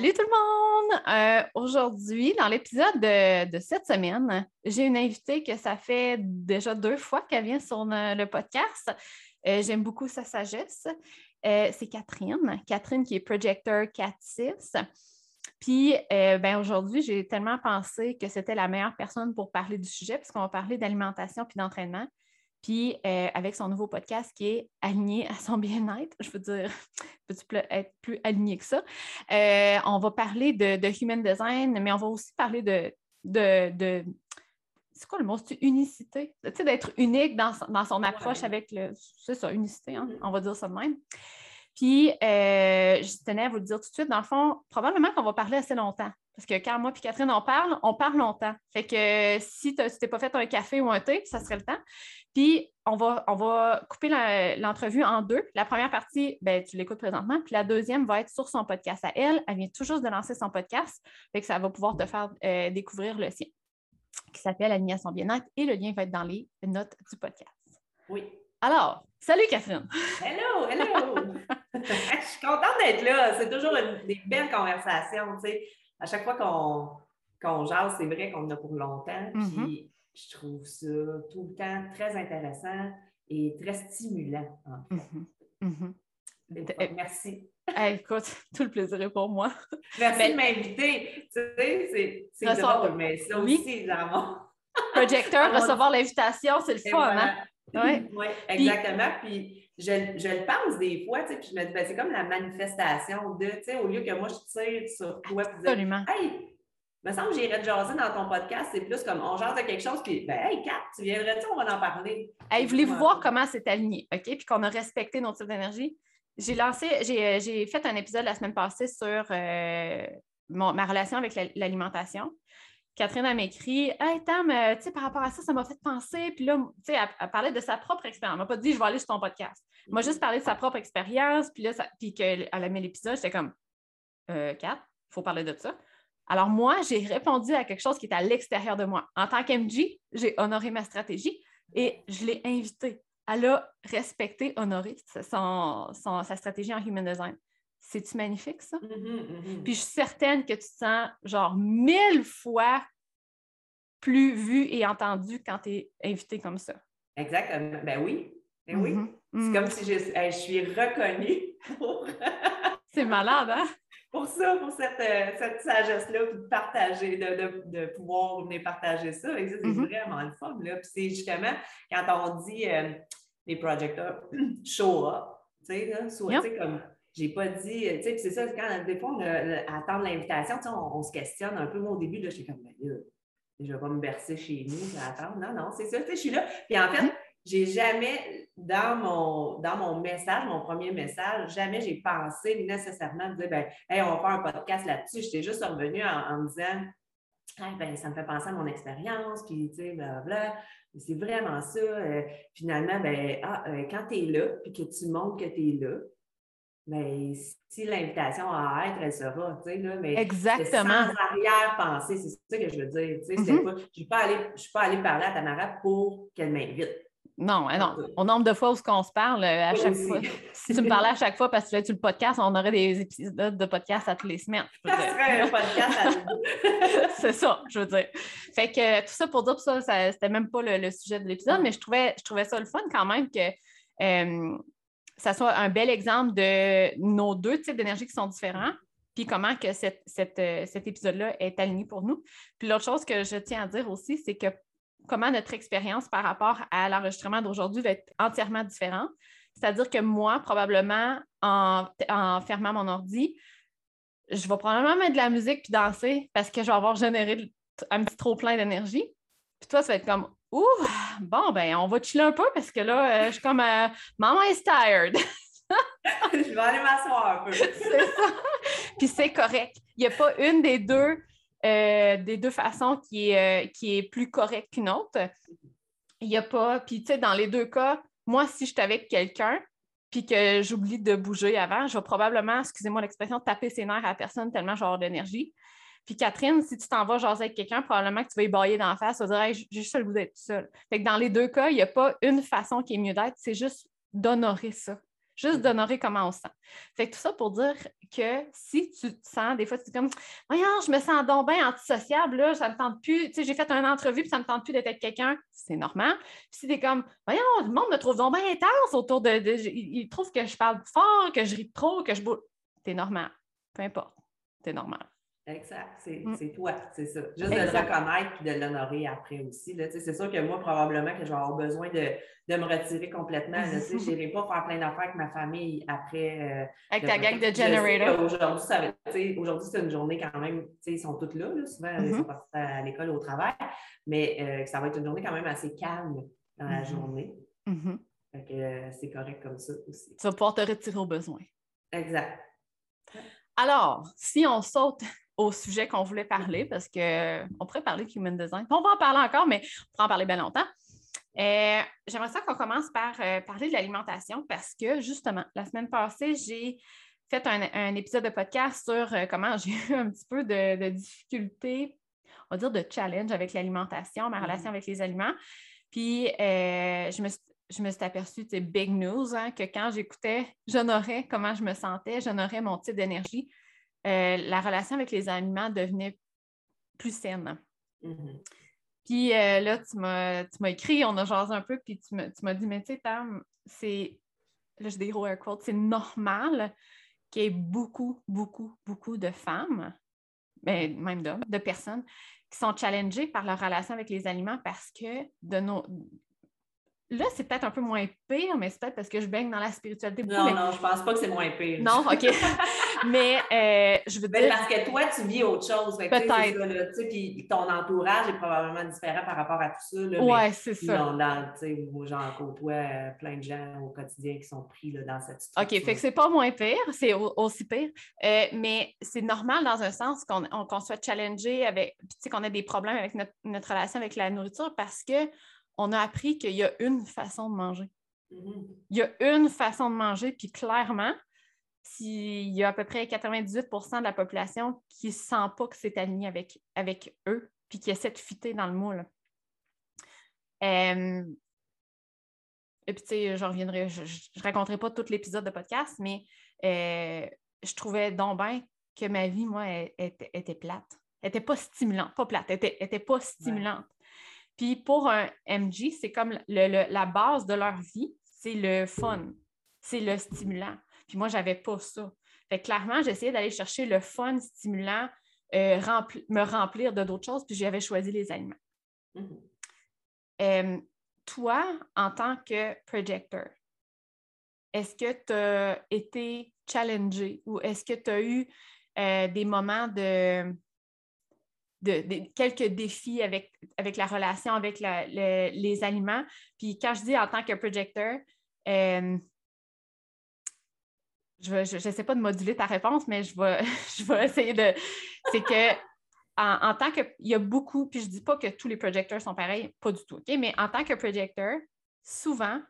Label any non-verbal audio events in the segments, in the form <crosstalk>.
Salut tout le monde! Euh, aujourd'hui, dans l'épisode de, cette semaine, j'ai une invitée que ça fait déjà deux fois qu'elle vient sur le, podcast. Euh, j'aime beaucoup sa sagesse. Euh, c'est Catherine. Catherine qui est Projector 4-6. Puis ben, aujourd'hui, j'ai tellement pensé que c'était la meilleure personne pour parler du sujet, puisqu'on va parler d'alimentation puis d'entraînement. Puis euh, avec son nouveau podcast qui est aligné à son bien-être, je veux dire, <laughs> peux-tu être plus aligné que ça? Euh, on va parler de, human design, mais on va aussi parler de, de, c'est quoi le mot? C'est unicité? Tu sais, d'être unique dans, son approche avec le. C'est ça, unicité, hein? Mm-hmm. on va dire ça de même. Puis, euh, je tenais à vous le dire tout de suite, dans le fond, probablement qu'on va parler assez longtemps. Parce que quand moi et Catherine on parle, on parle longtemps. Fait que si tu t'es pas fait un café ou un thé, ça serait le temps. Puis on va, on va couper l'entrevue en deux. La première partie, ben, tu l'écoutes présentement, puis la deuxième va être sur son podcast à elle. Elle vient tout juste de lancer son podcast, fait que ça va pouvoir te faire euh, découvrir le sien, qui s'appelle Alignation bien-être, et le lien va être dans les notes du podcast. Oui. Alors, salut Catherine. Hello, hello. <laughs> Je suis contente d'être là. C'est toujours une, des belles conversations. Tu sais. À chaque fois qu'on qu'on jase, c'est vrai qu'on en a pour longtemps. Mm-hmm. Puis je trouve ça tout le temps très intéressant et très stimulant. En fait. Mm-hmm. Mm-hmm. Merci. écoute, <laughs> tout le plaisir est pour moi. Merci de m'inviter. Tu sais, c'est drôle, mais ça aussi, dans Projecteur, <laughs> recevoir l'invitation, c'est le fun, hein? Oui, ouais, <laughs> exactement. Puis, je, je, le pense des fois, tu sais, puis je me dis, ben, c'est comme la manifestation de, tu sais, au lieu que moi, je tire sur toi, Absolument. hey, me semble que j'irais te jaser dans ton podcast. C'est plus comme on jase de quelque chose, puis ben, hey, Kat, tu viendrais-tu, on va en parler? Hey, voulez-vous voir comment c'est aligné, OK? Puis qu'on a respecté notre type d'énergie? J'ai lancé, j'ai fait un épisode la semaine passée sur euh, ma relation avec l'alimentation. Catherine a m'écrit Hey Tam, euh, tu sais, par rapport à ça, ça m'a fait penser. Puis là, tu sais, elle, parlait de sa propre expérience. Elle m'a pas dit Je vais aller sur ton podcast. Elle m'a juste parlé de sa propre expérience. Puis là, puis qu'elle a mis l'épisode, j'étais comme euh, Kat, il faut parler de ça. Alors moi, j'ai répondu à quelque chose qui est à l'extérieur de moi. En tant qu'MG, j'ai honoré ma stratégie et je l'ai invitée. Elle a respecté, honoré sa stratégie en human design. C'est-tu magnifique, ça? Mm-hmm, mm-hmm. Puis je suis certaine que tu te sens genre mille fois plus vu et entendu quand tu es invité comme ça. Exactement. Ben oui. Ben oui. Mm-hmm, C'est comme si je, je suis reconnue pour. <laughs> C'est malade, hein? pour ça, pour cette, euh, cette sagesse-là, de partager, de, de, de, pouvoir venir partager ça. C'est vraiment le fun. Là. Puis c'est justement quand on dit euh, les projecteurs <clears throat> show up, tu sais, là, soit, sais, comme j'ai pas dit, tu sais, c'est ça, quand des fois, on attend l'invitation, tu sais, on, se questionne un peu. Moi, au début, là, j'étais comme, ben je vais pas me bercer chez nous, attendre. Non, non, c'est ça, tu sais, je suis là. Puis en fait, j'ai jamais, dans mon, dans mon message, mon premier message, jamais j'ai pensé nécessairement dire, ben, hey, on va faire un podcast là-dessus. J'étais juste revenue en, me disant, ben, ça me fait penser à mon expérience, puis, tu sais, blablabla. C'est vraiment ça. Euh, finalement, ben, ah, euh, quand tu es là, puis que tu montres que tu es là, mais si l'invitation à être, elle sera, tu sais, là, mais Exactement. sans arrière-pensée, c'est ça que je veux dire. Tu sais, mm-hmm. je ne suis pas allée parler à Tamara pour qu'elle m'invite. Non, non. Au nombre de fois où on se parle, euh, à chaque fois. <laughs> Si tu me parlais à chaque fois parce que tu fais le podcast, on aurait des épisodes de podcast à toutes les semaines. Ça serait un podcast à <laughs> C'est ça, je veux dire. Fait que tout ça pour dire, ça, ça c'était même pas le, sujet de l'épisode, mais je trouvais, je trouvais ça le fun quand même que euh, ça soit un bel exemple de nos deux types d'énergie qui sont différents puis comment que euh, cet épisode-là est aligné pour nous. Puis l'autre chose que je tiens à dire aussi, c'est que comment notre expérience par rapport à l'enregistrement d'aujourd'hui va être entièrement différente. C'est-à-dire que moi, probablement, en, fermant mon ordi, je vais probablement mettre de la musique puis danser parce que je vais avoir généré un petit trop plein d'énergie. Puis toi, ça va être comme Ouh, bon, ben, on va chiller un peu parce que là, euh, je suis comme euh, Maman is tired. <laughs> je vais aller m'asseoir un peu. <laughs> c'est ça. Puis c'est correct. Il n'y a pas une des deux euh, des deux façons qui est, qui est plus correcte qu'une autre. Il n'y a pas. Puis, tu sais, dans les deux cas, moi, si je suis avec quelqu'un, puis que j'oublie de bouger avant, je vais probablement, excusez-moi l'expression, taper ses nerfs à la personne tellement j'ai d'énergie. Puis Catherine, si tu t'en vas jaser avec quelqu'un, probablement que tu vas y bailler d'en face, tu vas dire j'ai juste le goût d'être seule. Fait que dans les deux cas, il n'y a pas une façon qui est mieux d'être, c'est juste d'honorer ça. juste d'honorer comment on se sent. Fait que tout ça pour dire que si tu te sens, des fois, tu es comme, voyons, je me sens donc bien antisociable, là, ça ne me tente plus. Tu sais, j'ai fait une entrevue, puis ça ne me tente plus d'être avec quelqu'un, c'est normal. Puis si tu es comme, voyons, le monde me trouve donc bien intense autour de. de il, trouve que je parle fort, que je ris trop, que je bouge. C'est normal. Peu importe. C'est normal. Exact, mm. c'est toi, c'est ça. Juste de le reconnaître et de l'honorer après aussi. C'est sûr que moi, probablement que je vais avoir besoin de, me retirer complètement. Je n'irai pas faire plein d'affaires avec ma famille après. Euh, avec ta gang de generator. Aujourd'hui, c'est une journée quand même, ils sont tous là, souvent ils sont mm-hmm. partis à l'école, au travail, mais euh, ça va être une journée quand même assez calme dans la mm-hmm. journée. Mm-hmm. Euh, c'est correct comme ça aussi. Tu vas pouvoir te retirer au besoin. Exact. Alors, si on saute au sujet qu'on voulait parler, parce qu'on pourrait parler de human design. On va en parler encore, mais on pourra en parler bien longtemps. Euh, j'aimerais ça qu'on commence par euh, parler de l'alimentation parce que justement, la semaine passée, j'ai fait un, épisode de podcast sur euh, comment j'ai <laughs> eu un petit peu de, difficulté, on va dire de challenge avec l'alimentation, ma relation mm-hmm. avec les aliments. Puis je me suis je me suis aperçue, c'est big news, hein, que quand j'écoutais, j'honorais comment je me sentais, j'honorais mon type d'énergie, euh, la relation avec les aliments devenait plus saine. Mm-hmm. Puis euh, là, tu m'as écrit, on a jasé un peu, puis tu m'as dit, mais tu sais, Tam, c'est, là, j'ai des gros air quotes, c'est normal qu'il y ait beaucoup, beaucoup, beaucoup de femmes, ben, même d'hommes, de personnes qui sont challengées par leur relation avec les aliments parce que de nos, Là, c'est peut-être un peu moins pire, mais c'est peut-être parce que je baigne dans la spiritualité. non, non, je pense pas que c'est moins pire. Non, OK. <laughs> mais euh, je veux dire. Parce que toi, tu vis autre chose. Peut-être. Puis ton entourage est probablement différent par rapport à tout ça. Oui, c'est ça. Non, dans, moi, j'en côtoie euh, plein de gens au quotidien qui sont pris là, dans cette situation. OK, fait que c'est pas moins pire, c'est aussi pire. Euh, mais c'est normal dans un sens qu'on soit challengé avec, qu'on ait des problèmes avec notre, notre relation avec la nourriture parce que on a appris qu'il y a une façon de manger. Mm-hmm. Il y a une façon de manger, puis clairement, s'il y a à peu près 98% de la population qui ne sent pas que c'est aligné avec, avec eux, puis qui essaie de fitter dans le moule. et puis, tu sais, je reviendrai, je ne raconterai pas tout l'épisode de podcast, mais euh, je trouvais donc bien que ma vie, moi, était, plate. Elle n'était pas stimulante, pas plate, elle n'était pas stimulante. Puis pour un MG, c'est comme la base de leur vie, c'est le fun, c'est le stimulant. Puis moi, je n'avais pas ça. Fait clairement, j'essayais d'aller chercher le fun, stimulant, euh, me remplir de d'autres choses, puis j'avais choisi les aliments. Mm-hmm. Euh, toi, en tant que projector, est-ce que tu as été challengé ou est-ce que tu as eu euh, des moments de, de, quelques défis avec, avec la relation avec les aliments. Puis quand je dis en tant que projecteur, euh, je ne sais pas de moduler ta réponse, mais je vais, <laughs> je vais essayer de. C'est que en, tant que. Il y a beaucoup, puis je ne dis pas que tous les projecteurs sont pareils, pas du tout, OK? Mais en tant que projecteur, souvent,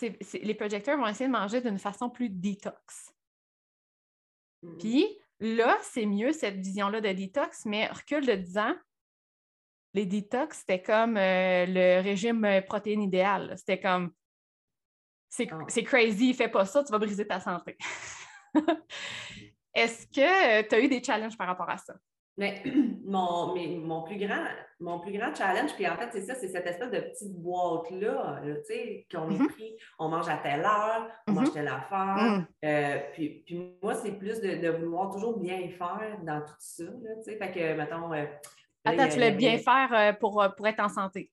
les projecteurs vont essayer de manger d'une façon plus détox. Mm. Puis, Là, c'est mieux cette vision-là de détox, mais recul de 10 ans, les détox, c'était comme euh, le régime euh, protéine idéal. C'était comme ah. c'est crazy, fais pas ça, tu vas briser ta santé. <laughs> Est-ce que tu as eu des challenges par rapport à ça? Mais <clears throat> mon, mon, plus grand, mon plus grand challenge, puis en fait, c'est ça, c'est cette espèce de petite boîte-là, tu sais, qu'on est mm-hmm. pris, on mange à telle heure, on mange mm-hmm. telle affaire. Mm. Euh, puis, puis, moi, c'est plus de, vouloir toujours bien faire dans tout ça, tu sais. Fait que, mettons. Euh, Attends, tu voulais bien faire euh, pour, pour être en santé.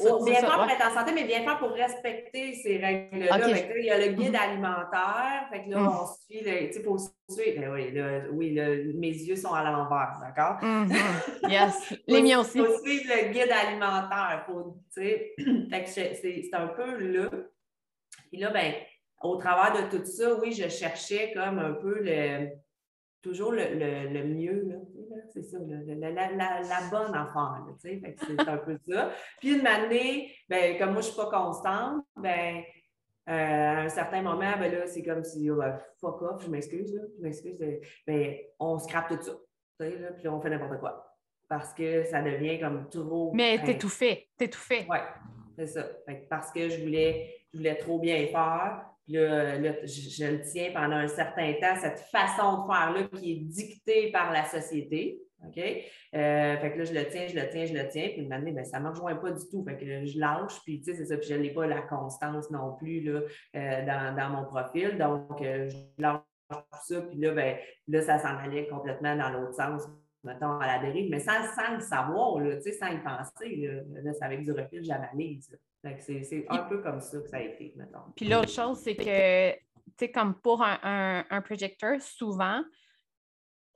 Oh, bien faire pour être en santé, mais bien faire pour respecter ces règles-là. Il y a le guide mhm. alimentaire. Fait que là, mhm. on suit, tu faut suivre. Ben oui, oui mes yeux sont à l'envers, d'accord? Mhm. Yes, <laughs> les miens aussi. Il faut suivre le guide alimentaire. Faut, <clears throat> fait que c'est un peu là. Puis là, ben, au travers de tout ça, oui, je cherchais comme un peu le toujours le, le, mieux, c'est ça, la, la, la, bonne affaire, c'est un peu ça. Puis une année, ben, comme moi, je ne suis pas constante, ben, euh, à un certain moment, ben là, c'est comme si, oh, ben, fuck off, je m'excuse, je m'excuse, ben, on scrape tout ça, là, puis on fait n'importe quoi. Parce que ça devient comme trop. Mais t'es tout fait, t'es tout fait. Oui, c'est ça. parce que je voulais, je voulais trop bien faire, là, je, le tiens pendant un certain temps, cette façon de faire-là qui est dictée par la société. OK? Euh, fait que là, je le tiens, je le tiens, je le tiens, puis une année, ben, ça ne me rejoint pas du tout. Fait que je lâche, puis tu sais, c'est ça, puis je n'ai pas la constance non plus là, euh, dans, mon profil. Donc, euh, je lâche tout ça, puis là, ben, là, ça s'en allait complètement dans l'autre sens, mettons, à la dérive, mais sans, sans le savoir, là, sans y penser. Là, c'est avec du recul, j'analyse. C'est un peu comme ça que ça a été, mettons. Puis l'autre chose, c'est que, tu sais, comme pour un, un, projecteur, souvent,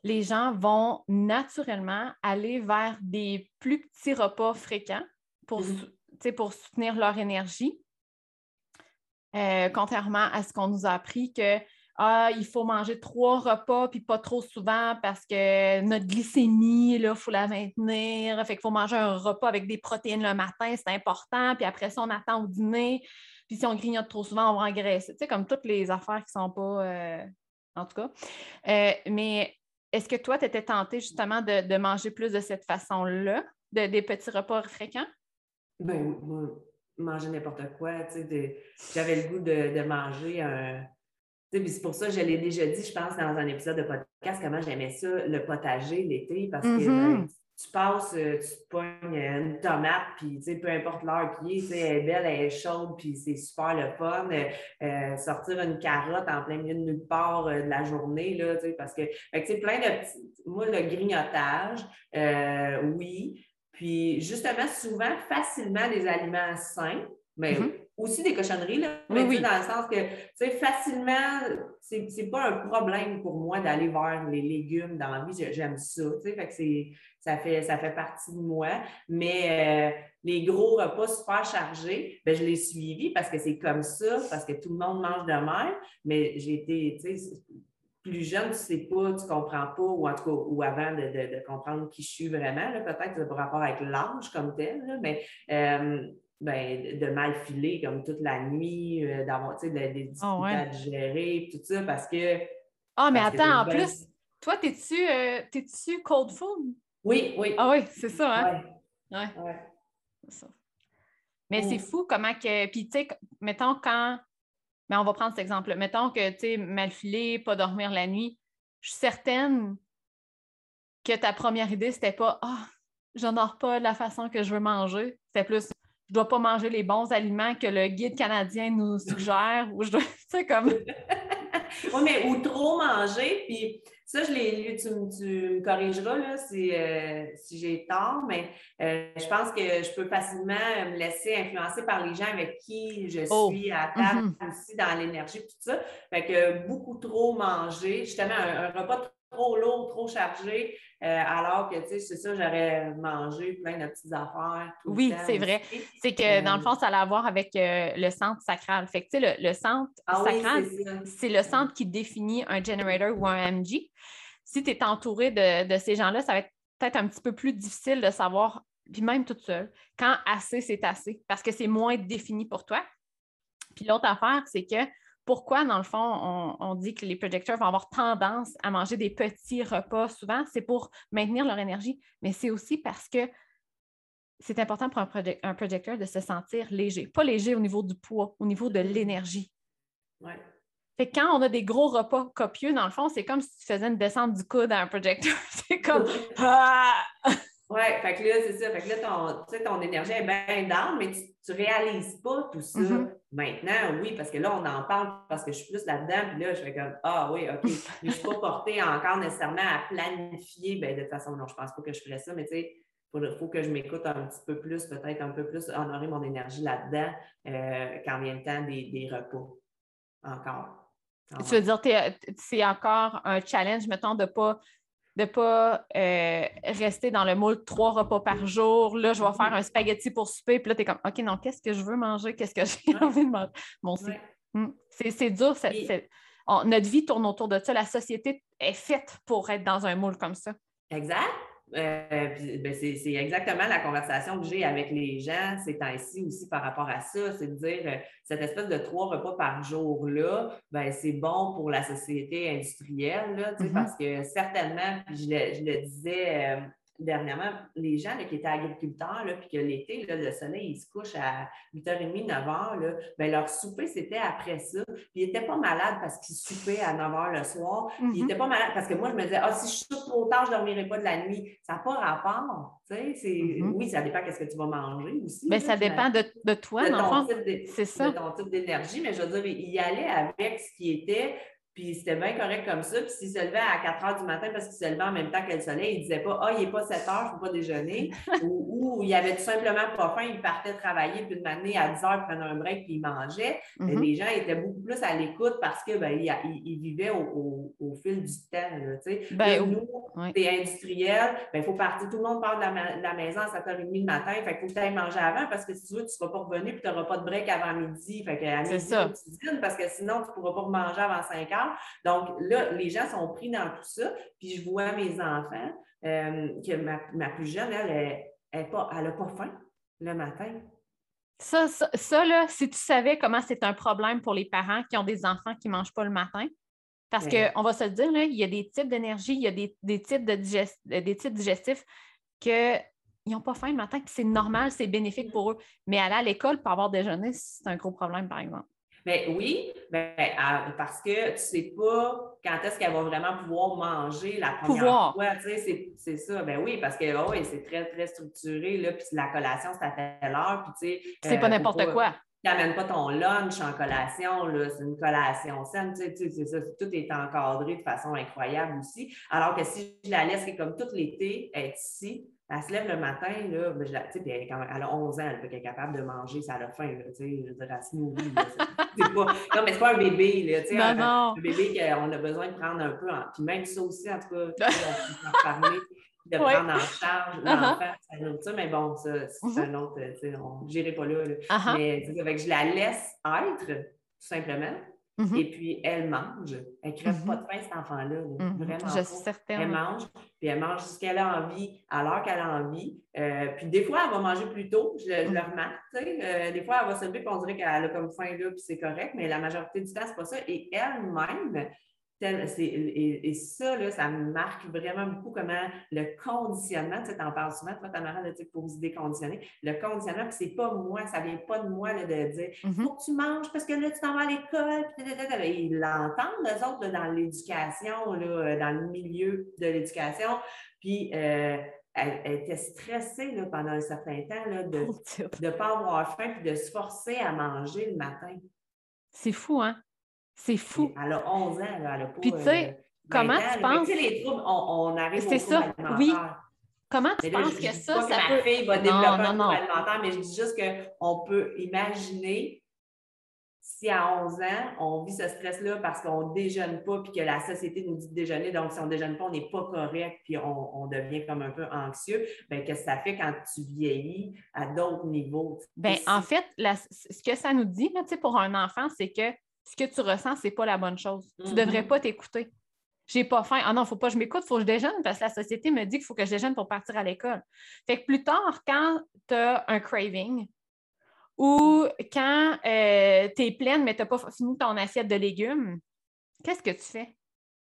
les gens vont naturellement aller vers des plus petits repas fréquents pour, mm-hmm. pour soutenir leur énergie. Euh, contrairement à ce qu'on nous a appris que ah, il faut manger trois repas, puis pas trop souvent parce que notre glycémie, il faut la maintenir. Fait qu'il faut manger un repas avec des protéines le matin, c'est important. Puis après ça, on attend au dîner. Puis si on grignote trop souvent, on va engraisser. Tu sais, comme toutes les affaires qui sont pas. Euh, en tout cas. Euh, mais est-ce que toi, tu étais tenté justement de, manger plus de cette façon-là, de, des petits repas fréquents? Ben, manger n'importe quoi. J'avais le goût de manger un c'est pour ça que je l'ai déjà dit, je pense, dans un épisode de podcast, comment j'aimais ça, le potager l'été, parce que mm-hmm. ben, tu passes, euh, tu te pognes une tomate, puis peu importe l'heure qui est, elle est belle, elle est chaude, puis c'est super le fun. Euh, euh, sortir une carotte en plein milieu de nulle part de la journée, là, parce que, c'est plein de petits. Moi, le grignotage, oui. Puis justement, souvent, facilement des aliments sains, mais mm-hmm aussi des cochonneries, là, mais oui, dans le sens que, tu sais, facilement, c'est, pas un problème pour moi d'aller vers les légumes dans la vie. J'aime ça, tu sais, fait que c'est, ça fait, ça fait partie de moi. Mais euh, les gros repas super chargés, ben, je l'ai suivi parce que c'est comme ça, parce que tout le monde mange de même. Mais j'ai été, tu sais, plus jeune, tu ne sais pas, tu ne comprends pas, ou en tout cas, ou avant de, comprendre qui je suis vraiment, peut-être par rapport avec l'âge comme tel, mais euh, ben, de mal filer comme toute la nuit, euh, d'avoir des ah difficultés à gérer, tout ça, parce que. Ah, mais attends, en plus, toi, t'es-tu euh, cold food? Oui, oui. Ah oui, c'est ça, hein? Ouais. ouais. C'est ça. Mais c'est fou comment que. Puis, tu sais, mettons quand. Mais on va prendre cet exemple. Mettons que, tu sais, mal filer, pas dormir la nuit. Je suis certaine que ta première idée, c'était pas Ah, je dors pas de la façon que je veux manger. C'était plus je dois pas manger les bons aliments que le guide canadien nous suggère ou je dois, <laughs> tu comme. <laughs> oui, mais ou trop manger, puis ça, je l'ai lu, tu, me corrigeras là, si, euh, si j'ai tort, mais euh, je pense que je peux facilement me laisser influencer par les gens avec qui je oh! suis à table mm-hmm. aussi dans l'énergie, tout ça. Fait que beaucoup trop manger, justement, un, un repas trop lourd, trop chargé, euh, alors que, tu sais, c'est ça, j'aurais mangé plein de petites affaires. oui, c'est vrai. C'est que, dans le fond, ça a à voir avec euh, le centre sacral. Fait que, tu sais, le, centre ah sacral, c'est le centre qui définit un generator ou un MG. Si tu es entouré de, ces gens-là, ça va être peut-être un petit peu plus difficile de savoir, puis même toute seule, quand assez, c'est assez, parce que c'est moins défini pour toi. Puis l'autre affaire, c'est que pourquoi, dans le fond, on, dit que les projecteurs vont avoir tendance à manger des petits repas souvent? C'est pour maintenir leur énergie, mais c'est aussi parce que c'est important pour un, projecteur de se sentir léger. Pas léger au niveau du poids, au niveau de l'énergie. Ouais. Fait quand on a des gros repas copieux, dans le fond, c'est comme si tu faisais une descente du coude à un projecteur. <laughs> c'est comme. Ah! <laughs> Oui, fait que là, c'est ça. Fait que là, ton, ton énergie est bien down, mais tu ne réalises pas tout ça. Mm-hmm. Maintenant, oui, parce que là, on en parle parce que je suis plus là-dedans, puis là, je fais comme Ah oui, OK. Mais <laughs> je ne suis pas portée encore nécessairement à planifier. Ben, de toute façon, non, je ne pense pas que je ferais ça, mais tu sais, il faut, que je m'écoute un petit peu plus, peut-être un peu plus, honorer mon énergie là-dedans euh, quand vient le temps des, des repas. Encore. Tu veux dire, c'est encore un challenge, mettons, de ne pas de ne pas euh, rester dans le moule trois repas par jour. Là, je vais faire un spaghetti pour souper. Puis là, tu es comme, OK, non, qu'est-ce que je veux manger? Qu'est-ce que j'ai envie de manger? Bon, c'est dur. notre vie tourne autour de ça. La société est faite pour être dans un moule comme ça. Exact. Euh, ben, c'est exactement la conversation que j'ai avec les gens ces temps-ci aussi par rapport à ça. C'est de dire euh, cette espèce de trois repas par jour-là, ben, c'est bon pour la société industrielle, là, mm-hmm. parce que certainement, je le, disais dernièrement, les gens qui étaient agriculteurs, là, puis que l'été, le soleil, il se couche à 8h30, 9h, ben, leur souper, c'était après ça. Puis ils n'étaient pas malades parce qu'ils soupaient à 9h le soir. Ils n'étaient mm-hmm. pas malades parce que moi, je me disais, ah, si je soupe trop tard, je ne dormirai pas de la nuit. Ça n'a pas rapport. Mm-hmm. Oui, ça dépend de ce que tu vas manger aussi. Mais ben, ça dépend de, de toi, de ton C'est ça. De ton type d'énergie, mais je veux dire, il y allait avec ce qui était puis c'était bien correct comme ça. Puis s'il se levait à 4 heures du matin parce qu'il se levait en même temps que le soleil, il ne disait pas Ah, il n'est pas 7 heures, je ne peux pas déjeuner. <laughs> ou, il avait tout simplement pas faim, il partait travailler, puis de m'amener à 10 heures, il prenait un break, puis il mangeait. Mm-hmm. Les gens étaient beaucoup plus à l'écoute parce qu'ils ben, il, vivaient au, fil du temps. ben, nous, c'est industriel, ben, il faut partir. Tout le monde part de la, maison à 7h30 le matin. Fait qu'il faut que tu ailles manger avant parce que si tu veux, tu ne seras pas revenu puis tu n'auras pas de break avant midi. Fait qu'à midi, tu dînes parce que sinon, tu ne pourras pas manger avant 5 heures. Donc là, les gens sont pris dans tout ça. Puis je vois mes enfants, euh, que ma, plus jeune, elle, elle n'a pas, faim le matin. Ça, ça, là, si tu savais comment c'est un problème pour les parents qui ont des enfants qui ne mangent pas le matin, parce qu'on va se le dire, il y a des types d'énergie, il y a des, types de des types digestifs qu'ils n'ont pas faim le matin, que c'est normal, c'est bénéfique pour eux. Mais aller à l'école pour avoir déjeuner, c'est un gros problème, par exemple. Bien oui, ben, parce que tu ne sais pas quand est-ce qu'elle va vraiment pouvoir manger la première pouvoir. fois. c'est ça. Ben oui, parce que oh, c'est très, très structuré. Là, puis la collation, c'est à telle heure. Puis, c'est pas euh, n'importe quoi. Tu n'amènes pas ton lunch en collation, c'est une collation saine, tu sais, c'est ça, tout est encadré de façon incroyable aussi. Alors que si je la laisse comme tout l'été être ici, elle se lève le matin, là, ben, je la, puis elle, elle, a 11 ans, elle, est capable de manger, ça a la faim, là, je veux dire, elle se nourrit. <laughs> c'est pas, non, mais c'est pas un bébé, là, tu sais, un, bébé qu'on a besoin de prendre un peu, en, puis même ça aussi, en tout cas, <laughs> on peut parler, de prendre en charge uh-huh. l'enfant, ça nourriture, mais bon, ça, c'est uh-huh. un autre, tu sais, on n'irai pas là, là. Uh-huh. mais avec, je la laisse être, tout simplement, Mm-hmm. Et puis, elle mange. Elle ne crève pas de faim, cet enfant-là. Mm-hmm. Vraiment. Je suis certaine. Elle mange, puis elle mange ce qu'elle a envie, à l'heure qu'elle a envie. Euh, puis des fois, elle va manger plus tôt, je, le remarque. Euh, des fois, elle va se lever, puis on dirait qu'elle a comme faim là, puis c'est correct, mais la majorité du temps, ce n'est pas ça. Et elle-même, et, ça, là, ça me marque vraiment beaucoup comment le conditionnement, tu en parles souvent, toi, ta mère, de pour vous déconditionner, le conditionnement, puis c'est pas moi, ça vient pas de moi de dire il mm-hmm. faut que tu manges parce que là, tu t'en vas à l'école, ils l'entendent, eux autres, dans l'éducation, dans le milieu de l'éducation, puis euh, elle, était stressée là, pendant un certain temps là, de ne pas avoir faim puis de se forcer à manger le matin. C'est fou, hein? C'est fou. Elle a 11 ans, elle a pas. Puis, tu sais, euh, comment tu penses. Tu sais, les troubles, on, arrive C'est ça, oui. Comment tu penses que ça, ça peut... ma fille va développer un trouble alimentaire, mais je dis juste qu'on peut imaginer si à 11 ans, on vit ce stress-là parce qu'on ne déjeune pas, puis que la société nous dit de déjeuner, donc si on ne déjeune pas, on n'est pas correct, puis on, devient comme un peu anxieux, bien, qu'est-ce que ça fait quand tu vieillis à d'autres niveaux? Bien, en fait, ce que ça nous dit là, pour un enfant, c'est que ce que tu ressens, ce n'est pas la bonne chose. Tu ne devrais mm-hmm. pas t'écouter. J'ai pas faim. Ah non, il ne faut pas que je m'écoute, il faut que je déjeune parce que la société me dit qu'il faut que je déjeune pour partir à l'école. Fait que plus tard, quand tu as un craving ou quand euh, tu es pleine, mais tu n'as pas fini ton assiette de légumes, qu'est-ce que tu fais?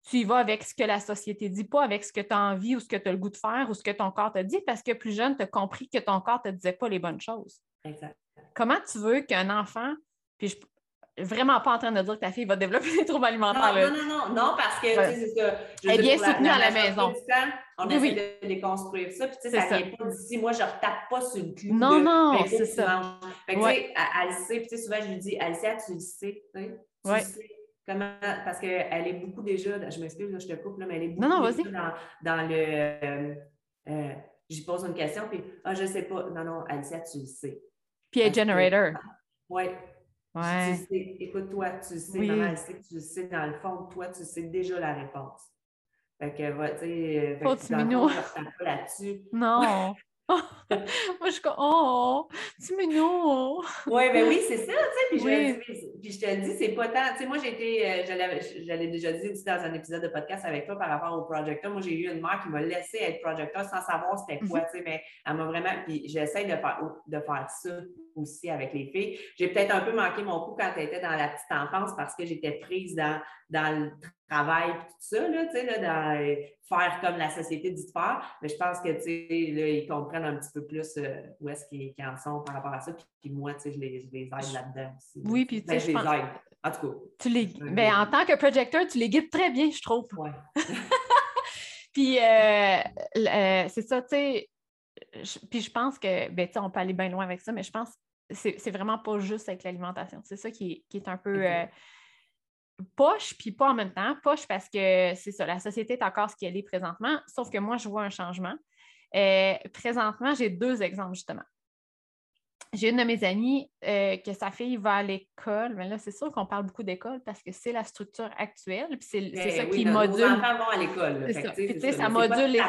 Tu y vas avec ce que la société dit, pas avec ce que tu as envie ou ce que tu as le goût de faire ou ce que ton corps te dit, parce que plus jeune, tu as compris que ton corps ne te disait pas les bonnes choses. Exact. Comment tu veux qu'un enfant, puis je, vraiment pas en train de dire que ta fille va développer des troubles alimentaires. Non, non, non, non, parce que c'est ça. Elle est bien soutenue à la maison. on essaie de déconstruire ça. Puis, tu sais, ça vient pas d'ici. Moi, je ne retape pas sur le clou. Non, non, c'est ça. Fait que, tu sais, elle sait. Puis, tu sais, souvent, je lui dis, Alicia, tu le sais. Tu sais, tu sais. Comment, parce qu'elle est beaucoup déjà, je m'excuse, je te coupe, là, mais elle est beaucoup non, non, dans, dans, le. Euh, euh, J'y pose une question, puis, ah, je ne sais pas. Non, non, Alicia, tu le sais. Puis, elle est generator. Oui, Ouais. Tu sais, écoute, toi, tu sais, maman, elle sait que tu sais, dans le fond, toi, tu sais déjà la réponse. Fait que, tu sais, oh, tu mignon. là-dessus. Non. <laughs> Moi, je suis comme, oh, c'est mignon. oui, ben oui, c'est ça, tu sais. Puis, je te le dis, c'est pas tant. Tu sais, moi, j'ai été, euh, j'allais déjà dire dans un épisode de podcast avec toi par rapport au projecteur. Moi, j'ai eu une mère qui m'a laissé être projecteur sans savoir c'était quoi, mhm. tu sais, mais elle m'a vraiment. Puis, j'essaie de faire, de faire ça aussi avec les filles. J'ai peut-être un peu manqué mon coup quand tu étais dans la petite enfance parce que j'étais prise dans, dans le travail, tout ça, là, tu sais, là, dans, faire comme la société dit faire, mais je pense que, tu sais, là, ils comprennent un petit peu plus euh, où est-ce qu'ils en sont par rapport à ça, puis, moi, tu sais, je les, aide là-dedans aussi. Oui, puis tu ben, sais, je les aide. En tout cas. Tu les... Ben, en tant que projecteur, tu les guides très bien, je trouve. Oui. <laughs> puis, euh, euh, c'est ça, tu sais, puis je pense que, ben, tu sais, on peut aller bien loin avec ça, mais je pense que c'est vraiment pas juste avec l'alimentation. C'est ça qui est, qui est, un peu poche, puis pas en même temps. Poche parce que c'est ça, la société est encore ce qu'elle est présentement, sauf que moi, je vois un changement. Euh, présentement, j'ai deux exemples, justement. J'ai une de mes amies euh, que sa fille va à l'école, mais là, c'est sûr qu'on parle beaucoup d'école parce que c'est la structure actuelle, puis c'est ben ça qui module. Nos enfants vont à l'école. C'est ça. Puis, ça, ça module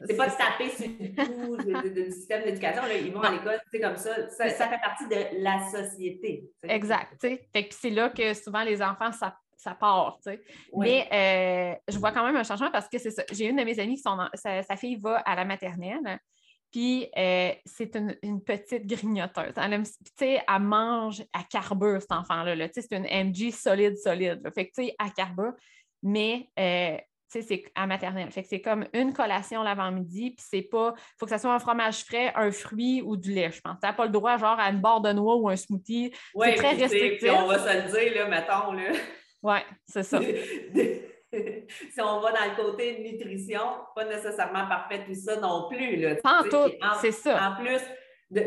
C'est pas de taper sur le du système d'éducation. Ils vont à l'école, c'est comme ça. Ça, fait partie de la société. Exact. Fait que c'est là que souvent les enfants, ça ça part, tu sais. Mais euh, je vois quand même un changement parce que c'est ça. J'ai une de mes amies qui sont sa, fille va à la maternelle, puis euh, c'est une, petite grignoteuse. Elle, tu sais, elle mange à carbure, cet enfant-là. tu sais, c'est une MG solide, solide. Fait que, tu sais, à carbure, mais euh, tu sais, c'est à maternelle. Fait que c'est comme une collation l'avant-midi, puis c'est pas. Il faut que ça soit un fromage frais, un fruit ou du lait, je pense. Tu n'as pas le droit, genre, à une barre de noix ou un smoothie. c'est très restrictif. on va se le dire, là, mettons, là. Oui, c'est ça. <laughs> si on va dans le côté nutrition, pas nécessairement parfait tout ça non plus. Là, en tout, c'est ça. En plus,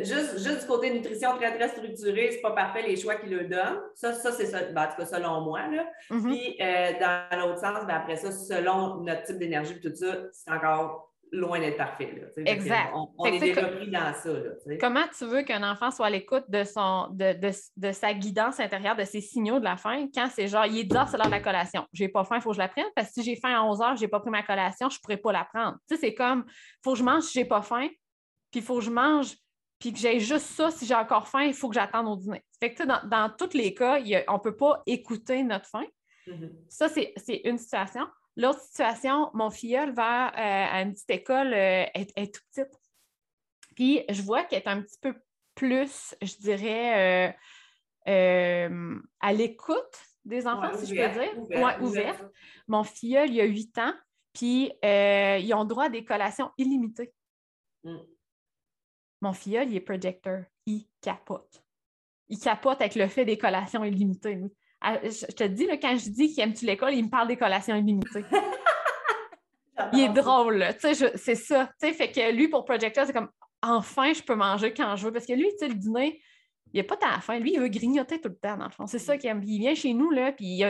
juste, juste du côté nutrition très, très structuré, c'est pas parfait les choix qu'ils le donnent. Ça, ça c'est ça, ben, en tout cas, selon moi. Là. Mm-hmm. Puis, euh, dans l'autre sens, ben, après ça, selon notre type d'énergie, tout ça, c'est encore loin d'être parfait. Là, exact. On, est déjà pris dans ça. Là, comment tu veux qu'un enfant soit à l'écoute de, son, de, de, de, sa guidance intérieure, de ses signaux de la faim, quand c'est genre, il est 10 heures, c'est l'heure de la collation. J'ai pas faim, il faut que je la prenne, parce que si j'ai faim à 11 heures, j'ai pas pris ma collation, je pourrais pas la prendre. Tu sais, c'est comme, il faut que je mange si j'ai pas faim, puis il faut que je mange, puis que j'ai juste ça, si j'ai encore faim, il faut que j'attende au dîner. Fait que, dans, dans tous les cas, on peut pas écouter notre faim. Mm-hmm. Ça, c'est une situation. L'autre situation, mon filleul va euh, à une petite école, elle, euh, est tout petite. Puis je vois qu'elle est un petit peu plus, je dirais, euh, à l'écoute des enfants, si je peux dire. Ouvert, ouverte. Mon filleul, il a 8 ans, puis ils ont droit à des collations illimitées. Mm. Mon filleul, il est projecteur. Il capote. Il capote avec le fait des collations illimitées. Ah, je te dis, là, quand je dis qu'il aime-tu l'école, il me parle des collations illimitées. <laughs> il est drôle, c'est ça. fait que lui, pour Projector, c'est comme enfin, je peux manger quand je veux. Parce que lui, tu sais, le dîner, il n'a pas tant faim. Lui, il veut grignoter tout le temps, dans le fond. C'est ça qu'il aime. Il vient chez nous, là, puis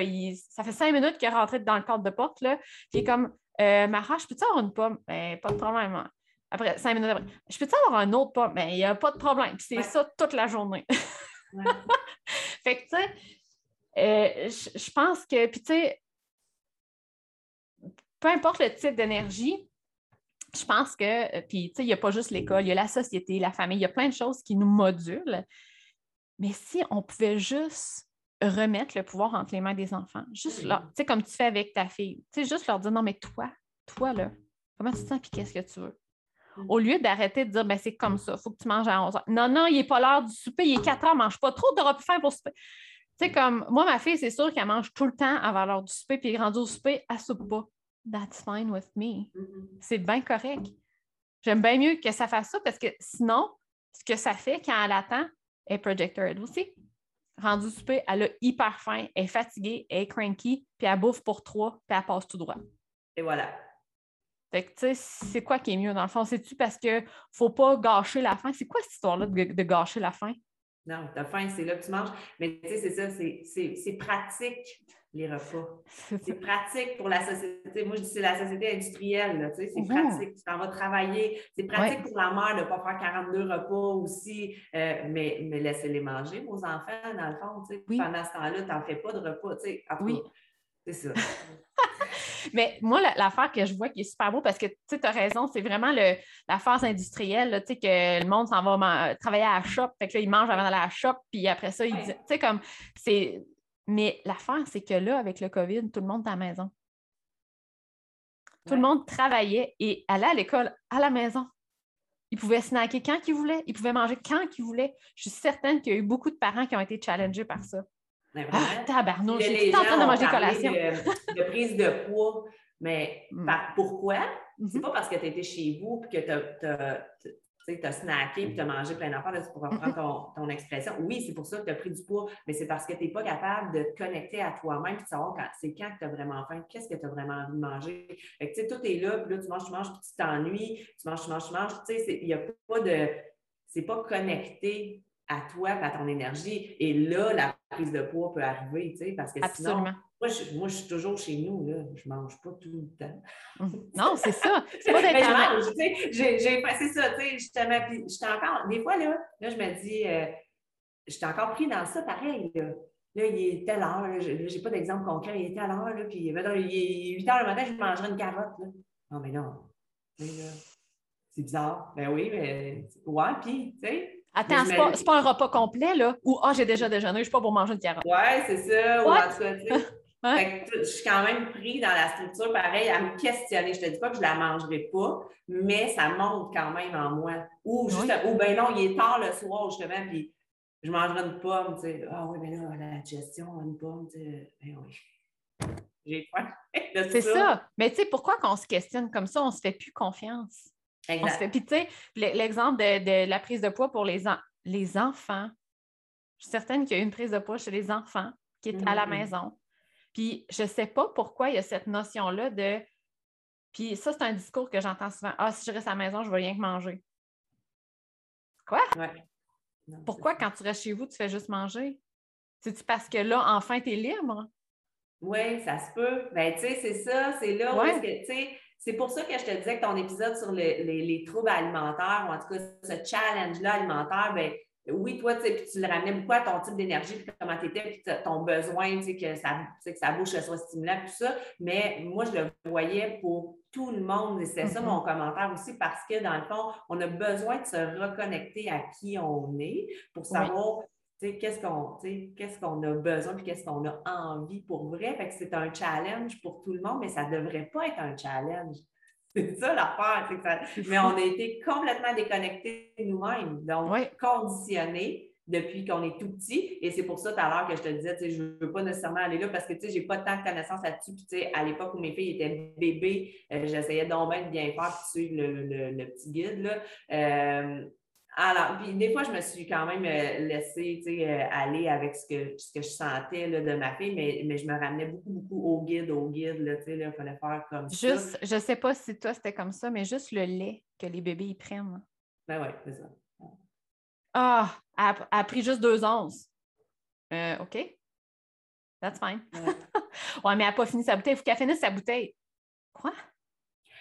ça fait cinq minutes qu'il est rentré dans le cadre de porte, là. Puis il est comme, euh, Mara, je peux-tu avoir une pomme? Ben, pas de problème. Hein. Après, cinq minutes après, je peux-tu avoir un autre pomme? Ben, il n'y a pas de problème. Puis c'est ça toute la journée. <laughs> fait que, tu sais, euh, je, pense que, puis tu sais, peu importe le type d'énergie, je pense que, euh, puis tu sais, il n'y a pas juste l'école, il y a la société, la famille, il y a plein de choses qui nous modulent. Mais si on pouvait juste remettre le pouvoir entre les mains des enfants, juste là, tu sais, comme tu fais avec ta fille, tu sais, juste leur dire non, mais toi, toi, là, comment tu te sens, puis qu'est-ce que tu veux? Mm. Au lieu d'arrêter de dire, ben, c'est comme ça, il faut que tu manges à 11 heures. Non, non, il n'est pas l'heure du souper, il est 4 heures, mange pas trop, tu n'auras plus faim pour souper. Tu sais, comme moi, ma fille, c'est sûr qu'elle mange tout le temps avant l'heure du souper, puis rendue au souper, elle soupe pas. That's fine with me. Mm-hmm. C'est bien correct. J'aime bien mieux que ça fasse ça parce que sinon, ce que ça fait quand elle attend, elle est projector aussi. Rendue au souper, elle a hyper faim, elle est fatiguée, elle est cranky, puis elle bouffe pour trois, puis elle passe tout droit. Et voilà. Fait que, tu sais, c'est quoi qui est mieux dans le fond? C'est-tu parce qu'il ne faut pas gâcher la faim? C'est quoi cette histoire-là de, gâcher la faim? Non, t'as faim, c'est là que tu manges. Mais tu sais, c'est ça, c'est pratique, les repas. C'est pratique pour la société. Moi, je dis c'est la société industrielle, tu sais, c'est pratique. Tu t'en vas travailler. C'est pratique pour la mère de ne pas faire 42 repas aussi, euh, mais, mais laissez-les manger, vos enfants, dans le fond, tu sais. Pendant ce temps-là, tu n'en fais pas de repas, tu sais. oui. C'est ça. <laughs> Mais moi, l'affaire que je vois qui est super beau, parce que tu as raison, c'est vraiment la phase industrielle, tu sais, que le monde s'en va travailler à la shop, fait que là, ils mangent avant d'aller à la shop, puis après ça, ils disent, tu sais, comme, c'est... Mais l'affaire, c'est que là, avec le COVID, tout le monde est à la maison. Tout le monde travaillait et allait à l'école à la maison. Ils pouvaient snacker quand ils voulaient, ils pouvaient manger quand ils voulaient. Je suis certaine qu'il y a eu beaucoup de parents qui ont été challengés par ça. Ah, tabarnouche, j'étais en train de manger collation. De, prise de poids. Mais mm. pourquoi? Mm-hmm. C'est pas parce que tu étais chez vous et que tu as, snacké et tu as mangé plein d'affaires, pour reprendre ton, expression. Oui, c'est pour ça que tu as pris du poids, mais c'est parce que tu n'es pas capable de te connecter à toi-même et de savoir c'est quand que tu as vraiment faim, qu'est-ce que tu as vraiment envie de manger. Fait que, tout est là, puis là, tu manges, tu manges, puis tu t'ennuies, tu manges, tu manges, tu manges. Il n'y a pas de. C'est pas connecté à toi et à ton énergie. Et là, la prise de poids peut arriver, tu sais, parce que Absolument. sinon, moi je, moi, je suis toujours chez nous, là. Je ne mange pas tout le temps. Hum. Non, c'est ça. <laughs> C'est pas d'être J'ai passé ça, tu sais, justement. Puis, j'étais encore, des fois, là, là je me dis, euh, j'étais encore pris dans ça pareil, là. Là, il est telle heure, je n'ai pas d'exemple concret, il est telle heure, là, puis il est 8 heures le matin, je mangerai une carotte, là. Non, mais non. C'est bizarre. Ben oui, mais ouais, puis, tu sais, Attends, c'est pas, pas, un repas complet, là? Ou Ah, j'ai déjà déjeuné, je ne suis pas pour manger une carotte. Oui, c'est ça. Ou en tout cas, <laughs> je suis quand même pris dans la structure, pareil, à me questionner. Je ne te dis pas que je ne la mangerai pas, mais ça monte quand même en moi. Ou, juste, ou ben non, il est tard le soir, justement, puis je mangerai une pomme, tu sais. Ah oui, mais là, la digestion, une pomme, tu sais. Ben oui. J'ai faim. <laughs> C'est ça. Mais tu sais, pourquoi qu'on se questionne comme ça? On ne se fait plus confiance. Puis, tu sais, l'exemple de, la prise de poids pour les, les enfants. Je suis certaine qu'il y a une prise de poids chez les enfants qui est à la mm-hmm. maison. Puis, je ne sais pas pourquoi il y a cette notion-là de. Puis, ça, c'est un discours que j'entends souvent. Ah, si je reste à la maison, je ne vais rien que manger. Quoi? pourquoi, quand tu restes chez vous, tu fais juste manger? C'est-tu parce que là, enfin, tu es libre? Oui, ça se peut. Ben, tu sais, c'est ça. C'est là où tu sais, c'est pour ça que je te disais que ton épisode sur les, troubles alimentaires, ou en tout cas ce challenge-là alimentaire, ben oui, toi, tu tu le ramenais beaucoup à ton type d'énergie, puis comment tu étais, puis ton besoin, que ça, que sa bouche soit stimulante, tout ça. Mais moi, je le voyais pour tout le monde, et c'est ça mon mm-hmm. commentaire aussi, parce que dans le fond, on a besoin de se reconnecter à qui on est pour savoir qu'est-ce qu'on qu'est-ce qu'on a besoin puis qu'est-ce qu'on a envie pour vrai? Fait que c'est un challenge pour tout le monde, mais ça ne devrait pas être un challenge. <laughs> C'est ça l'affaire. Mais on a été complètement déconnectés nous-mêmes, donc conditionnés depuis qu'on est tout petit. Et c'est pour ça tout à l'heure que je te disais, je ne veux pas nécessairement aller là parce que je n'ai pas tant de connaissances là-dessus. Puis, à l'époque où mes filles étaient bébés, euh, j'essayais donc de bien faire suivre le, petit guide. Là. Euh, alors, puis des fois, je me suis quand même euh, laissée euh, aller avec ce que, ce que je sentais là, de ma fille, mais, mais, je me ramenais beaucoup, beaucoup au guide, au guide. Là, il fallait faire comme juste, ça. Je ne sais pas si toi, c'était comme ça, mais juste le lait que les bébés ils prennent. Ben oui, c'est ça. Ah, elle, a pris juste deux onces. Euh, OK. That's fine. Ouais. <laughs> mais elle n'a pas fini sa bouteille. Il faut qu'elle finisse sa bouteille. Quoi?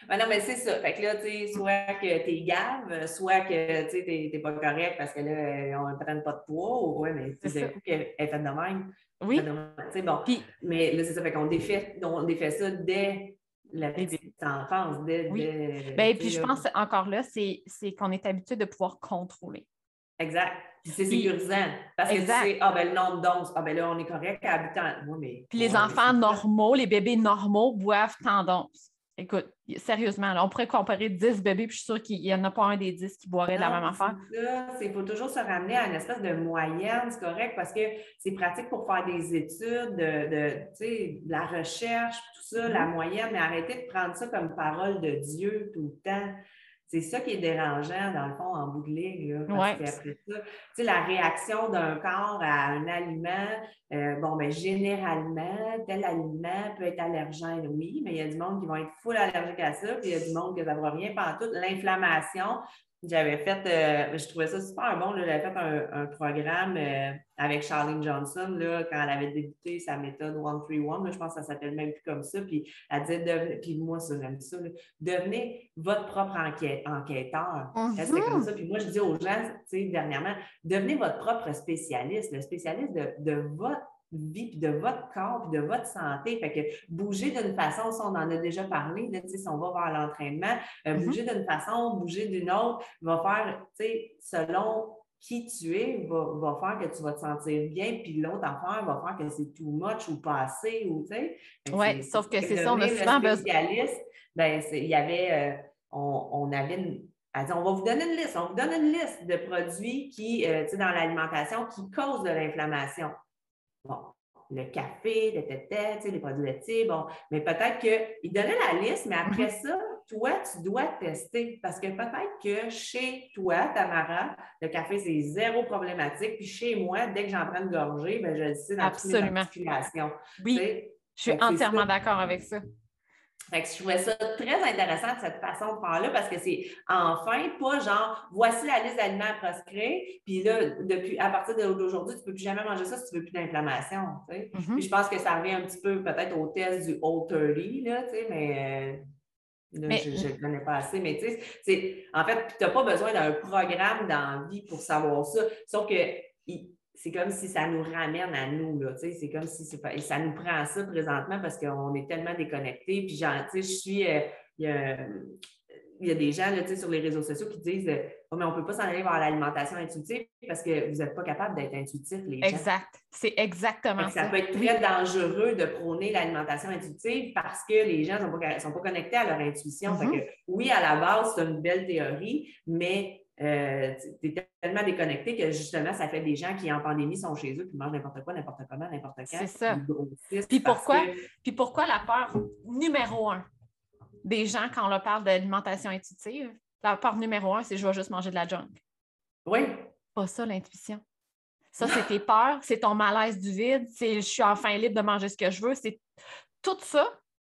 Ben non, mais c'est ça. Fait que là, tu sais, soit que tu es gave, soit que tu n'es pas correct parce que là, on ne prenne pas de poids. Ou, ouais, mais c'est coup qu'elle est faite de même. Oui. C'est bon. Puis, mais là, c'est ça. Fait qu'on défait, on défait ça dès la petite enfance. Dès, oui. ben, puis je pense encore là, c'est qu'on est habitué de pouvoir contrôler. Exact. c'est sécurisant. Parce que tu sais, ah ben le nombre d'onces, ah ben là, on est correct à habitant. mais, puis les enfants normaux, les bébés normaux boivent tant d'onces. Écoute, sérieusement, on pourrait comparer 10 bébés, puis je suis sûre qu'il n'y en a pas un des 10 qui boirait de la même affaire. Il faut toujours se ramener à une espèce de moyenne, c'est correct, parce que c'est pratique pour faire des études, de, de, de la recherche, tout ça, la mm-hmm. moyenne, mais arrêtez de prendre ça comme parole de Dieu tout le temps. C'est ça qui est dérangeant, dans le fond, en bout de ligne. parce ça, la réaction d'un corps à un aliment, euh, bon, ben, généralement, tel aliment peut être allergène, oui, mais il y a du monde qui va être full allergique à ça, puis il y a du monde qui ne va rien pas tout. L'inflammation, j'avais fait, euh, je trouvais ça super bon, j'avais fait un, programme euh, avec Charlene Johnson là, quand elle avait débuté sa méthode 131, je pense que ça s'appelle même plus comme ça, puis elle disait, puis moi, j'aime ça, devenez votre propre enquêteur. C'est comme ça, puis moi, je dis aux gens, tu sais, dernièrement, devenez votre propre spécialiste, le spécialiste de, de votre vie, puis de votre corps, puis de votre santé. Fait que bouger d'une façon, si on en a déjà parlé, si on va vers l'entraînement, euh, mm-hmm. bouger d'une façon, bouger d'une autre, va faire, tu sais, selon qui tu es, va, faire que tu vas te sentir bien, puis l'autre affaire va faire que c'est too much ou pas assez, ou tu sais. Oui, sauf que c'est ça, on a souvent besoin. Ben, il y avait, euh, on, on, avait une, elle dit, on va vous donner une liste, on vous donne une liste de produits qui, euh, dans l'alimentation, qui causent de l'inflammation. Bon, le café, le tête les produits laitiers, bon, mais peut-être qu'il donnait la liste, mais après mm-hmm. ça, toi, tu dois tester parce que peut-être que chez toi, Tamara, le café, c'est zéro problématique, puis chez moi, dès que j'en prends une gorgée, ben, je le sais dans Absolument. toutes articulations. Oui, je suis entièrement d'accord avec ça. Fait que je trouvais ça très intéressant de cette façon de faire-là parce que c'est enfin pas genre voici la liste d'aliments à proscrire, puis là, depuis, à partir d'aujourd'hui, tu ne peux plus jamais manger ça si tu ne veux plus d'inflammation. Mm-hmm. je pense que ça revient un petit peu peut-être au test du Old 30, là, mais. je ne le connais pas assez, mais tu sais, en fait, tu n'as pas besoin d'un programme d'envie pour savoir ça. Sauf que c'est comme si ça nous ramène à nous. C'est comme si ça nous prend à ça présentement parce qu'on est tellement déconnectés. Puis, genre, je suis. Euh, il y, a, des gens là, sur les réseaux sociaux qui disent euh, oh, mais on ne peut pas s'en aller vers l'alimentation intuitive parce que vous n'êtes pas capable d'être intuitif, les gens. Exact. C'est exactement ça. Ça peut être très dangereux de prôner l'alimentation intuitive parce que les gens ne sont pas, sont pas connectés à leur intuition. Mm-hmm. oui, à la base, c'est une belle théorie, mais euh, tu es tellement déconnecté que justement, ça fait des gens qui, en pandémie, sont chez eux puis mangent n'importe quoi, n'importe comment, n'importe quand. C'est ça. Puis pourquoi, puis pourquoi la peur numéro un des gens quand on leur parle d'alimentation intuitive? La peur numéro un, c'est je vais juste manger de la junk. Oui. Pas ça, l'intuition. Ça, c'est tes peurs, c'est ton malaise du vide, c'est je suis enfin libre de manger ce que je veux, c'est tout ça,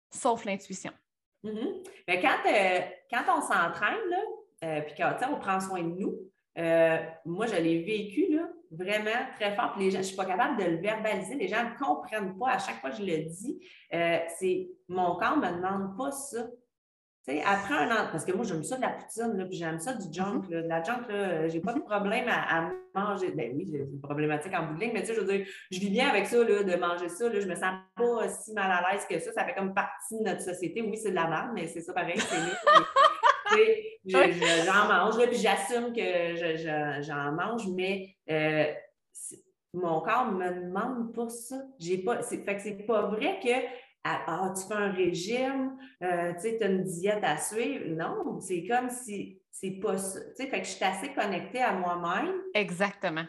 sauf l'intuition. Mm-hmm. Mais quand, euh, quand on s'entraîne, là, euh, puis quand on prend soin de nous, euh, moi, je l'ai vécu là, vraiment très fort. les gens, je ne suis pas capable de le verbaliser. Les gens ne comprennent pas. À chaque fois que je le dis, euh, c'est mon corps ne me demande pas ça. sais, après un an, parce que moi, j'aime ça de la poutine, puis j'aime ça du junk. Mm-hmm. de la junk, je n'ai pas de problème à, manger. Ben oui, j'ai une problématique en bout mais tu sais, je veux dire, je vis bien avec ça, là, de manger ça. Là, je me sens pas si mal à l'aise que ça. Ça fait comme partie de notre société. Oui, c'est de la merde, mais c'est ça pareil. C'est <laughs> j'en mange, puis j'assume que j'en mange, mais euh, mon corps ne me demande pas ça. J'ai pas, fait que c'est pas vrai que ah, ah tu fais un régime, euh, tu as une diète à suivre. Non, c'est comme si c'est pas ça. fait que je suis assez connectée à moi-même. Exactement.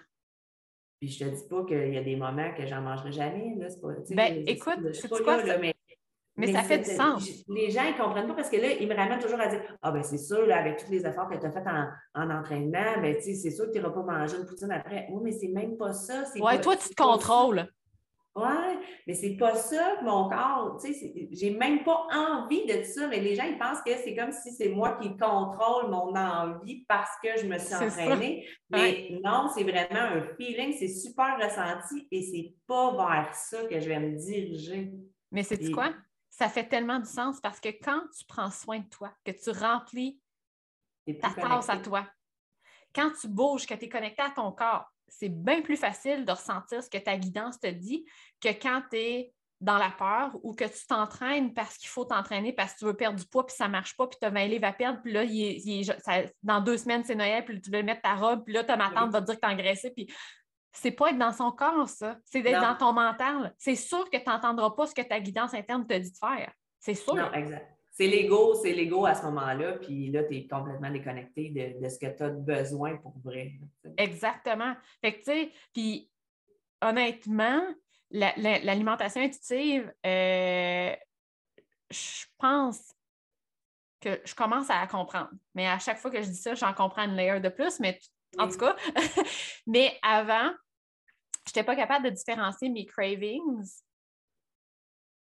Puis je te dis pas qu'il y a des moments que j'en mangerai jamais. Là, pas, ben, écoute, c'est quoi, là, mais mais, ça fait du sens. Les gens ne comprennent pas parce que là, ils me ramènent toujours à dire Ah, ben c'est sûr, avec tous les efforts que tu as fait en, entraînement, ben, c'est sûr que tu n'iras pas manger une poutine après. Oui, mais c'est même pas ça. Oui, toi, tu te contrôles. Oui, mais c'est pas ça mon corps. Tu sais, j'ai même pas envie de ça, mais les gens, ils pensent que c'est comme si c'est moi qui contrôle mon envie parce que je me suis entraînée. Mais non, c'est vraiment un feeling, c'est super ressenti et c'est pas vers ça que je vais me diriger. Mais c'est quoi? Ça fait tellement du sens parce que quand tu prends soin de toi, que tu remplis ta tasse à toi, quand tu bouges, que tu es connecté à ton corps, c'est bien plus facile de ressentir ce que ta guidance te dit que quand tu es dans la peur ou que tu t'entraînes parce qu'il faut t'entraîner parce que tu veux perdre du poids puis ça ne marche pas puis tu as 20 livres à perdre puis là, dans deux semaines, c'est Noël puis tu veux mettre ta robe puis là, ta ma tante va te dire que tu as engraissé puis c'est pas être dans son corps, ça. C'est d'être dans ton mental. C'est sûr que tu n'entendras pas ce que ta guidance interne te dit de faire. C'est sûr. Non, exact. C'est l'ego, c'est l'ego à ce moment-là, puis là, tu es complètement déconnecté de, ce que tu as besoin pour vrai. Exactement. Fait que, tu sais, puis honnêtement, l'alimentation intuitive, euh, je pense que je commence à la comprendre. Mais à chaque fois que je dis ça, j'en comprends une layer de plus, mais en tout cas. <laughs> mais avant, je n'étais pas capable de différencier mes cravings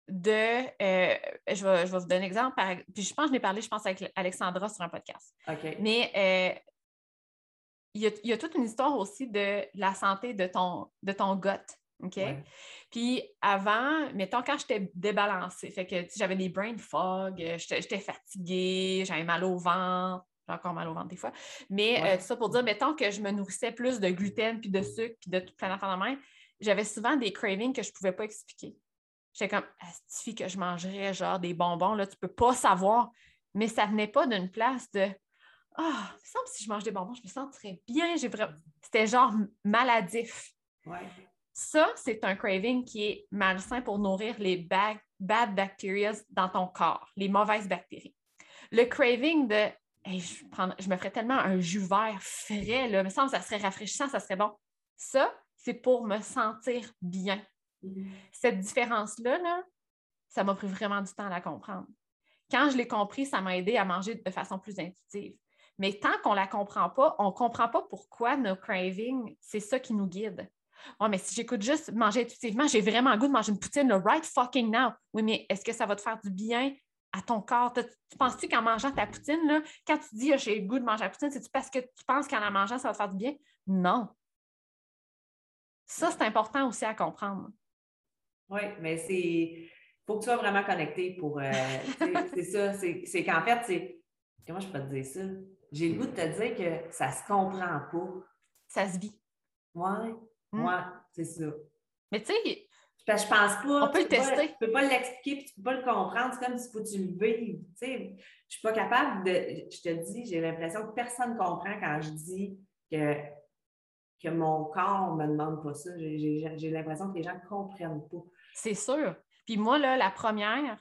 de. Euh, je, vais, vous donner un exemple. puis je pense que je l'ai parlé, je pense, avec Alexandra sur un podcast. Mais euh, il, y a, toute une histoire aussi de la santé de ton, de ton gut. OK? Puis avant, mettons, quand j'étais débalancée, fait que j'avais des brain fog, j'étais fatiguée, j'avais mal au ventre, j'ai encore mal au ventre des fois. Mais euh, tout ça pour dire, mettons que je me nourrissais plus de gluten, puis de sucre, puis de toute plein d'affaires de main, j'avais souvent des cravings que je ne pouvais pas expliquer. J'étais comme, fille que je mangerais genre des bonbons, là, tu ne peux pas savoir. Mais ça ne venait pas d'une place de Ah, oh, il me semble que si je mange des bonbons, je me sentirais bien. C'était genre maladif. Ça, c'est un craving qui est malsain pour nourrir les bad, bad bacteria dans ton corps, les mauvaises bactéries. Le craving de je, me ferais tellement un jus vert frais, là. Il me semble que ça serait rafraîchissant, ça serait bon. Ça, c'est pour me sentir bien. Mhm. Cette différence-là, là, ça m'a pris vraiment du temps à la comprendre. Quand je l'ai compris, ça m'a aidé à manger de façon plus intuitive. Mais tant qu'on ne la comprend pas, on ne comprend pas pourquoi nos cravings, c'est ça qui nous guide. Oh, mais si j'écoute juste manger intuitivement, j'ai vraiment le goût de manger une poutine le right fucking now. Oui, mais est-ce que ça va te faire du bien? À ton corps? Tu, penses-tu qu'en mangeant ta poutine, là, quand tu dis oh, j'ai le goût de manger la poutine, c'est-tu parce que tu penses qu'en la mangeant, ça va te faire du bien? Non. Ça, c'est important aussi à comprendre. Oui, mais c'est. Il faut que tu sois vraiment connecté pour. Euh, <laughs> c'est ça. C'est qu'en fait, c'est. Comment je peux te dire ça? J'ai le goût de te dire que ça se comprend pas. Ça se vit. Oui, moi, hmm. c'est ça. Mais tu sais, je pense pas. On peut le tester. tu peux pas l'expliquer puis tu peux pas le comprendre. C'est comme si faut que tu le vives. Tu sais, je suis pas capable de. Je te dis, j'ai l'impression que personne ne comprend quand je dis que, que mon corps me demande pas ça. J'ai l'impression que les gens ne comprennent pas. C'est sûr. Puis moi, là, la première,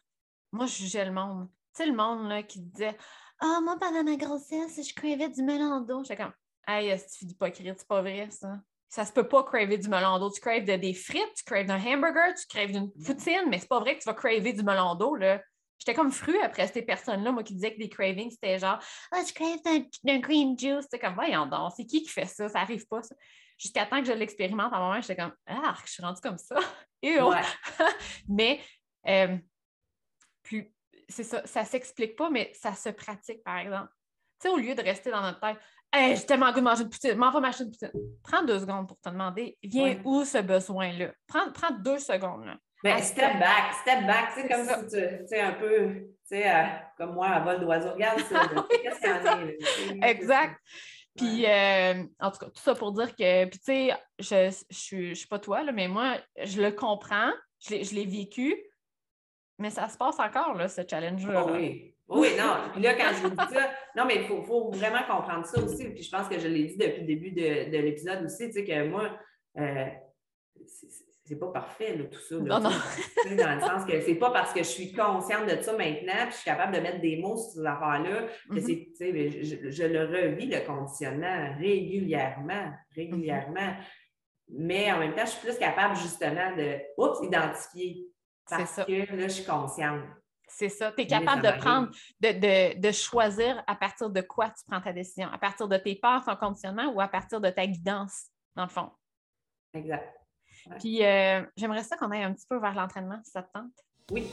moi, je jugeais le monde. Tu sais, le monde là, qui disait Ah, moi, pendant ma grossesse, je crevais du d'eau. J'étais comme Hey, c'est hypocrite, c'est pas vrai, ça. Ça se peut pas craver du melon d'eau. Tu craves de, des frites, tu craves d'un hamburger, tu craves d'une poutine, mais c'est pas vrai que tu vas craver du melon d'eau, là. J'étais comme fru après ces personnes-là, moi, qui disaient que des cravings, c'était genre Ah, oh, je crave d'un green juice. C'était comme, voyons donc, c'est qui qui fait ça? Ça arrive pas, ça. Jusqu'à temps que je l'expérimente, à un moment, j'étais comme, ah, je suis rendue comme ça. <laughs> Et <laughs> mais, euh, plus, c'est ça, ça s'explique pas, mais ça se pratique, par exemple. Tu sais, au lieu de rester dans notre tête, hey, j'ai tellement goût de manger une poutine, m'en va m'acheter une poutine. Prends deux secondes pour te demander, vient où ce besoin-là? Prends, prends deux secondes. Là. Ben, step back, step back, c'est comme si tu, sais, un peu, tu sais, euh, comme moi, à vol d'oiseau. Regarde ça, <laughs> qu'est-ce qu'il y en a? Exact. Puis, euh, en tout cas, tout ça pour dire que, puis tu sais, je ne je, suis pas toi, là, mais moi, je le comprends, je l'ai vécu, mais ça se passe encore, là, ce challenge-là. Oh oui. Oh oui, non. là, quand je vous dis ça, non, mais il faut, faut, vraiment comprendre ça aussi. Puis je pense que je l'ai dit depuis le début de, de l'épisode aussi, tu sais, que moi, euh, c'est pas parfait, là, tout ça. non, non. dans le sens que c'est pas parce que je suis consciente de ça maintenant, puis je suis capable de mettre des mots sur ces affaires-là, que mm-hmm. c'est, je, je, le revis, le conditionnement, régulièrement, régulièrement. Mm-hmm. Mais en même temps, je suis plus capable justement de, oups, identifier. Parce que là, je suis consciente. C'est ça. Tu es capable de prendre, de, de, de, choisir à partir de quoi tu prends ta décision, à partir de tes peurs, ton conditionnement ou à partir de ta guidance, dans le fond. Exact. Puis euh, j'aimerais ça qu'on aille un petit peu vers l'entraînement, si ça te tente. Oui.